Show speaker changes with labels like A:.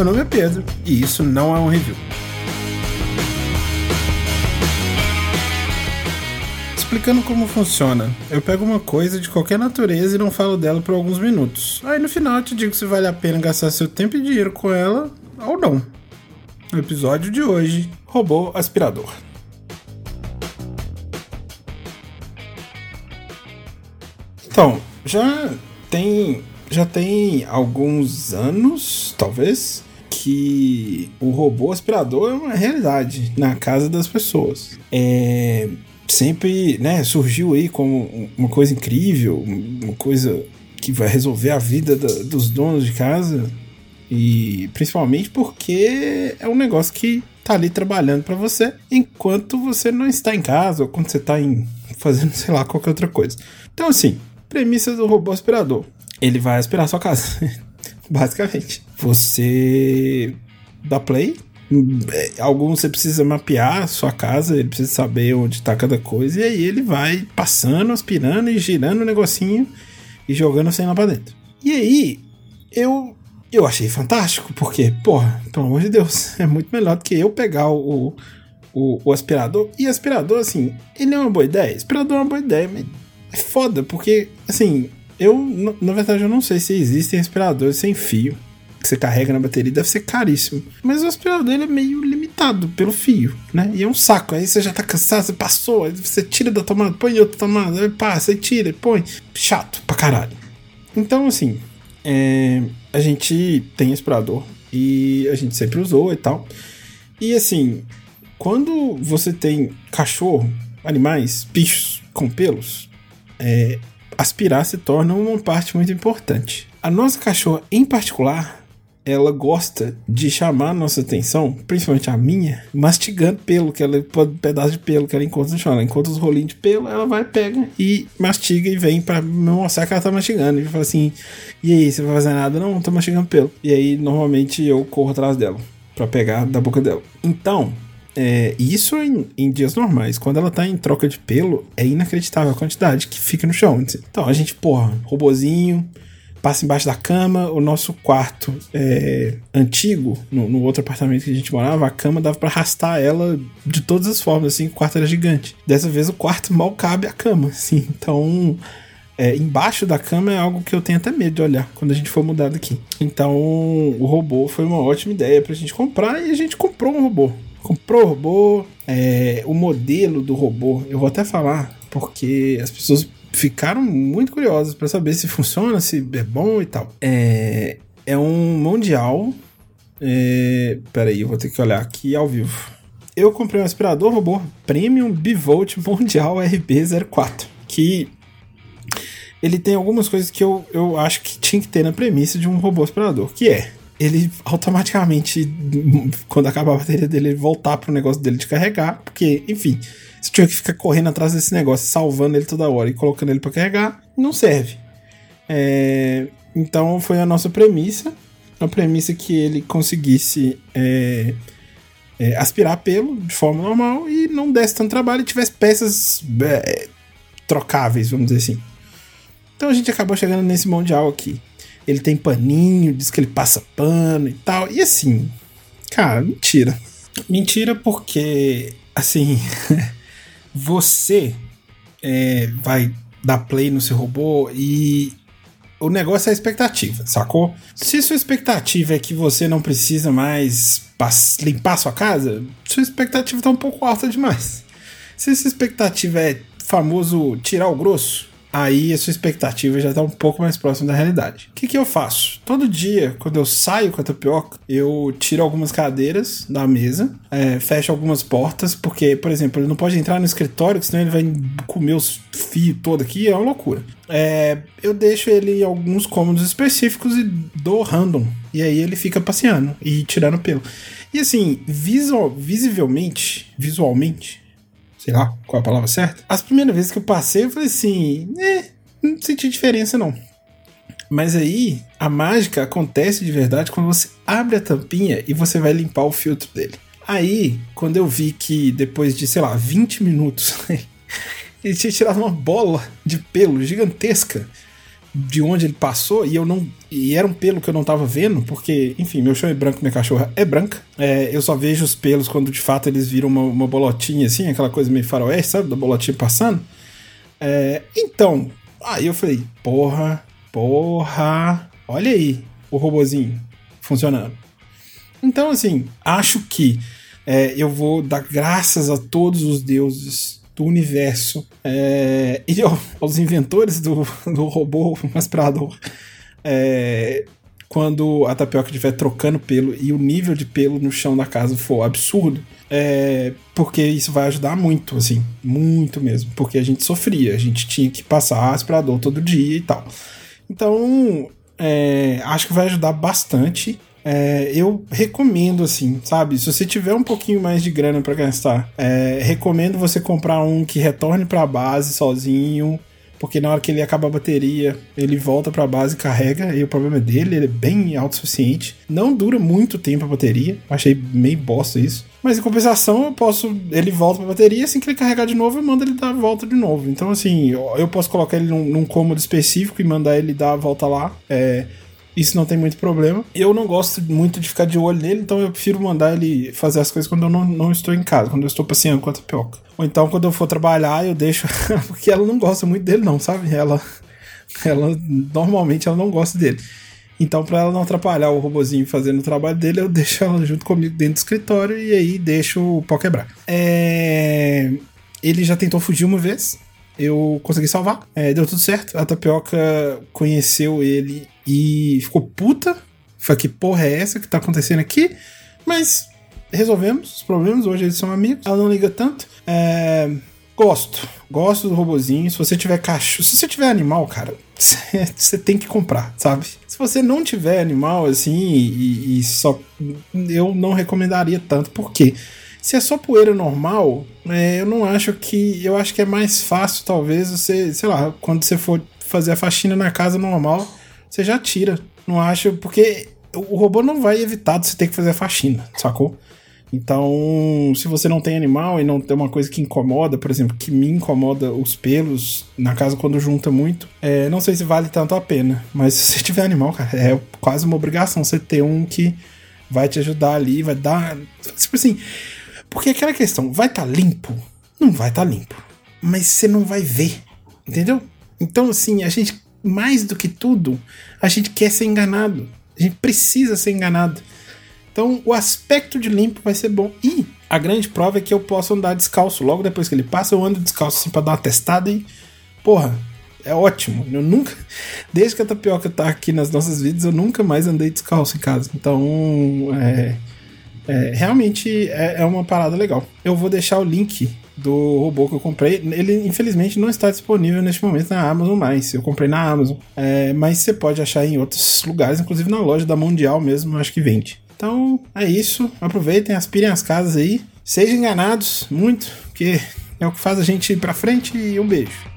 A: Meu nome é Pedro e isso não é um review. Explicando como funciona, eu pego uma coisa de qualquer natureza e não falo dela por alguns minutos. Aí no final eu te digo se vale a pena gastar seu tempo e dinheiro com ela ou não. No episódio de hoje, robô aspirador. Então, já tem já tem alguns anos, talvez, que o robô aspirador é uma realidade na casa das pessoas. É, sempre né, surgiu aí como uma coisa incrível, uma coisa que vai resolver a vida da, dos donos de casa. E principalmente porque é um negócio que tá ali trabalhando para você enquanto você não está em casa ou quando você tá em, fazendo, sei lá, qualquer outra coisa. Então, assim, premissa do robô aspirador ele vai aspirar sua casa. Basicamente. Você dá play. É, alguns você precisa mapear sua casa, ele precisa saber onde está cada coisa, e aí ele vai passando, aspirando e girando o negocinho e jogando sem lá pra dentro. E aí, eu eu achei fantástico, porque, porra, pelo amor de Deus, é muito melhor do que eu pegar o, o, o aspirador. E aspirador, assim, ele é uma boa ideia. Aspirador é uma boa ideia, mas é foda, porque, assim, eu, na verdade, eu não sei se existem aspiradores sem fio que você carrega na bateria, deve ser caríssimo. Mas o aspirador é meio limitado pelo fio, né? E é um saco. Aí você já tá cansado, você passou, aí você tira da tomada, põe outra tomada, aí passa, aí tira, põe. Chato pra caralho. Então, assim, é, a gente tem aspirador e a gente sempre usou e tal. E assim, quando você tem cachorro, animais, bichos com pelos, é, aspirar se torna uma parte muito importante. A nossa cachorra, em particular, ela gosta de chamar a nossa atenção, principalmente a minha, mastigando pelo, que ela pedaço de pelo que ela encontra no chão. Ela encontra os rolinhos de pelo, ela vai, pega e mastiga e vem para mostrar que ela tá mastigando. E fala assim: e aí, você vai fazer nada? Não, tô mastigando pelo. E aí, normalmente, eu corro atrás dela para pegar da boca dela. Então, é, isso em, em, dias normais. Quando ela tá em troca de pelo, é inacreditável a quantidade que fica no chão. Então a gente, porra, robozinho, passa embaixo da cama. O nosso quarto é, antigo, no, no, outro apartamento que a gente morava, a cama dava para arrastar ela de todas as formas, assim, o quarto era gigante. Dessa vez o quarto mal cabe a cama, assim. Então. É, embaixo da cama é algo que eu tenho até medo de olhar quando a gente for mudar daqui. Então, o robô foi uma ótima ideia pra gente comprar e a gente comprou um robô comprou o robô, é, o modelo do robô, eu vou até falar, porque as pessoas ficaram muito curiosas para saber se funciona, se é bom e tal. É, é um mundial. É, peraí, eu vou ter que olhar aqui ao vivo. Eu comprei um aspirador robô Premium Bivolt Mundial RB04, que ele tem algumas coisas que eu, eu acho que tinha que ter na premissa de um robô aspirador, que é ele automaticamente, quando acabar a bateria dele, voltar pro negócio dele de carregar, porque, enfim, se tiver que ficar correndo atrás desse negócio, salvando ele toda hora e colocando ele para carregar, não serve. É, então foi a nossa premissa, a premissa que ele conseguisse é, é, aspirar pelo de forma normal e não desse tanto trabalho e tivesse peças é, trocáveis, vamos dizer assim. Então a gente acabou chegando nesse mundial aqui ele tem paninho, diz que ele passa pano e tal. E assim, cara, mentira. Mentira porque, assim, você é, vai dar play no seu robô e o negócio é a expectativa, sacou? Se sua expectativa é que você não precisa mais limpar sua casa, sua expectativa tá um pouco alta demais. Se essa expectativa é famoso tirar o grosso, aí a sua expectativa já está um pouco mais próxima da realidade. O que, que eu faço? Todo dia, quando eu saio com a tapioca, eu tiro algumas cadeiras da mesa, é, fecho algumas portas, porque, por exemplo, ele não pode entrar no escritório, senão ele vai comer os fios todo aqui, é uma loucura. É, eu deixo ele em alguns cômodos específicos e dou random. E aí ele fica passeando e tirando pelo. E assim, visual, visivelmente, visualmente, sei lá qual é a palavra certa. As primeiras vezes que eu passei, eu falei assim, é, não senti diferença não. Mas aí a mágica acontece de verdade quando você abre a tampinha e você vai limpar o filtro dele. Aí, quando eu vi que depois de, sei lá, 20 minutos, ele tinha tirado uma bola de pelo gigantesca de onde ele passou e eu não. E era um pelo que eu não tava vendo, porque, enfim, meu chão é branco, minha cachorra é branca. É, eu só vejo os pelos quando de fato eles viram uma, uma bolotinha assim, aquela coisa meio faroeste, sabe? Da bolotinha passando. É, então, aí eu falei, porra, porra, olha aí o robozinho funcionando. Então, assim, acho que é, eu vou dar graças a todos os deuses do universo é, e aos inventores do, do robô aspirador. É, quando a tapioca estiver trocando pelo e o nível de pelo no chão da casa for absurdo, é, porque isso vai ajudar muito, assim, muito mesmo, porque a gente sofria, a gente tinha que passar aspirador todo dia e tal. Então, é, acho que vai ajudar bastante. É, eu recomendo, assim, sabe? Se você tiver um pouquinho mais de grana para gastar, é, recomendo você comprar um que retorne para a base sozinho, porque na hora que ele acaba a bateria, ele volta para a base carrega, e o problema é dele, ele é bem autossuficiente. Não dura muito tempo a bateria, achei meio bosta isso. Mas em compensação, eu posso. Ele volta pra bateria, assim que ele carregar de novo, eu mando ele dar a volta de novo. Então, assim, eu posso colocar ele num, num cômodo específico e mandar ele dar a volta lá. É, isso não tem muito problema. Eu não gosto muito de ficar de olho nele, então eu prefiro mandar ele fazer as coisas quando eu não, não estou em casa, quando eu estou passeando com a tapioca. Ou então quando eu for trabalhar, eu deixo. porque ela não gosta muito dele, não, sabe? Ela. Ela normalmente ela não gosta dele. Então, para ela não atrapalhar o robozinho fazendo o trabalho dele, eu deixo ela junto comigo dentro do escritório e aí deixo o pau quebrar. É... Ele já tentou fugir uma vez. Eu consegui salvar. É, deu tudo certo. A tapioca conheceu ele e ficou puta. Falei, que porra é essa que tá acontecendo aqui? Mas resolvemos os problemas, hoje eles são amigos. Ela não liga tanto. É... Gosto. Gosto do robozinho. Se você tiver cachorro. Se você tiver animal, cara, você tem que comprar, sabe? Se você não tiver animal assim e, e só. Eu não recomendaria tanto. Por quê? Se é só poeira normal, é, eu não acho que. Eu acho que é mais fácil, talvez, você, sei lá, quando você for fazer a faxina na casa normal, você já tira. Não acho, porque o robô não vai evitar de você ter que fazer a faxina, sacou? Então, se você não tem animal e não tem uma coisa que incomoda, por exemplo, que me incomoda os pelos na casa quando junta muito, é, não sei se vale tanto a pena. Mas se você tiver animal, cara, é quase uma obrigação você ter um que vai te ajudar ali, vai dar. Tipo assim. Porque aquela questão, vai estar tá limpo? Não vai estar tá limpo. Mas você não vai ver. Entendeu? Então, assim, a gente, mais do que tudo, a gente quer ser enganado. A gente precisa ser enganado. Então, o aspecto de limpo vai ser bom. E a grande prova é que eu posso andar descalço. Logo depois que ele passa, eu ando descalço assim pra dar uma testada e. Porra, é ótimo. Eu nunca. Desde que a tapioca tá aqui nas nossas vidas, eu nunca mais andei descalço em casa. Então, é. É realmente é, é uma parada legal. Eu vou deixar o link do robô que eu comprei. Ele, infelizmente, não está disponível neste momento na Amazon mais. Eu comprei na Amazon. É, mas você pode achar em outros lugares, inclusive na loja da Mundial mesmo, acho que vende. Então é isso. Aproveitem, aspirem as casas aí. Sejam enganados muito, porque é o que faz a gente ir pra frente. E um beijo.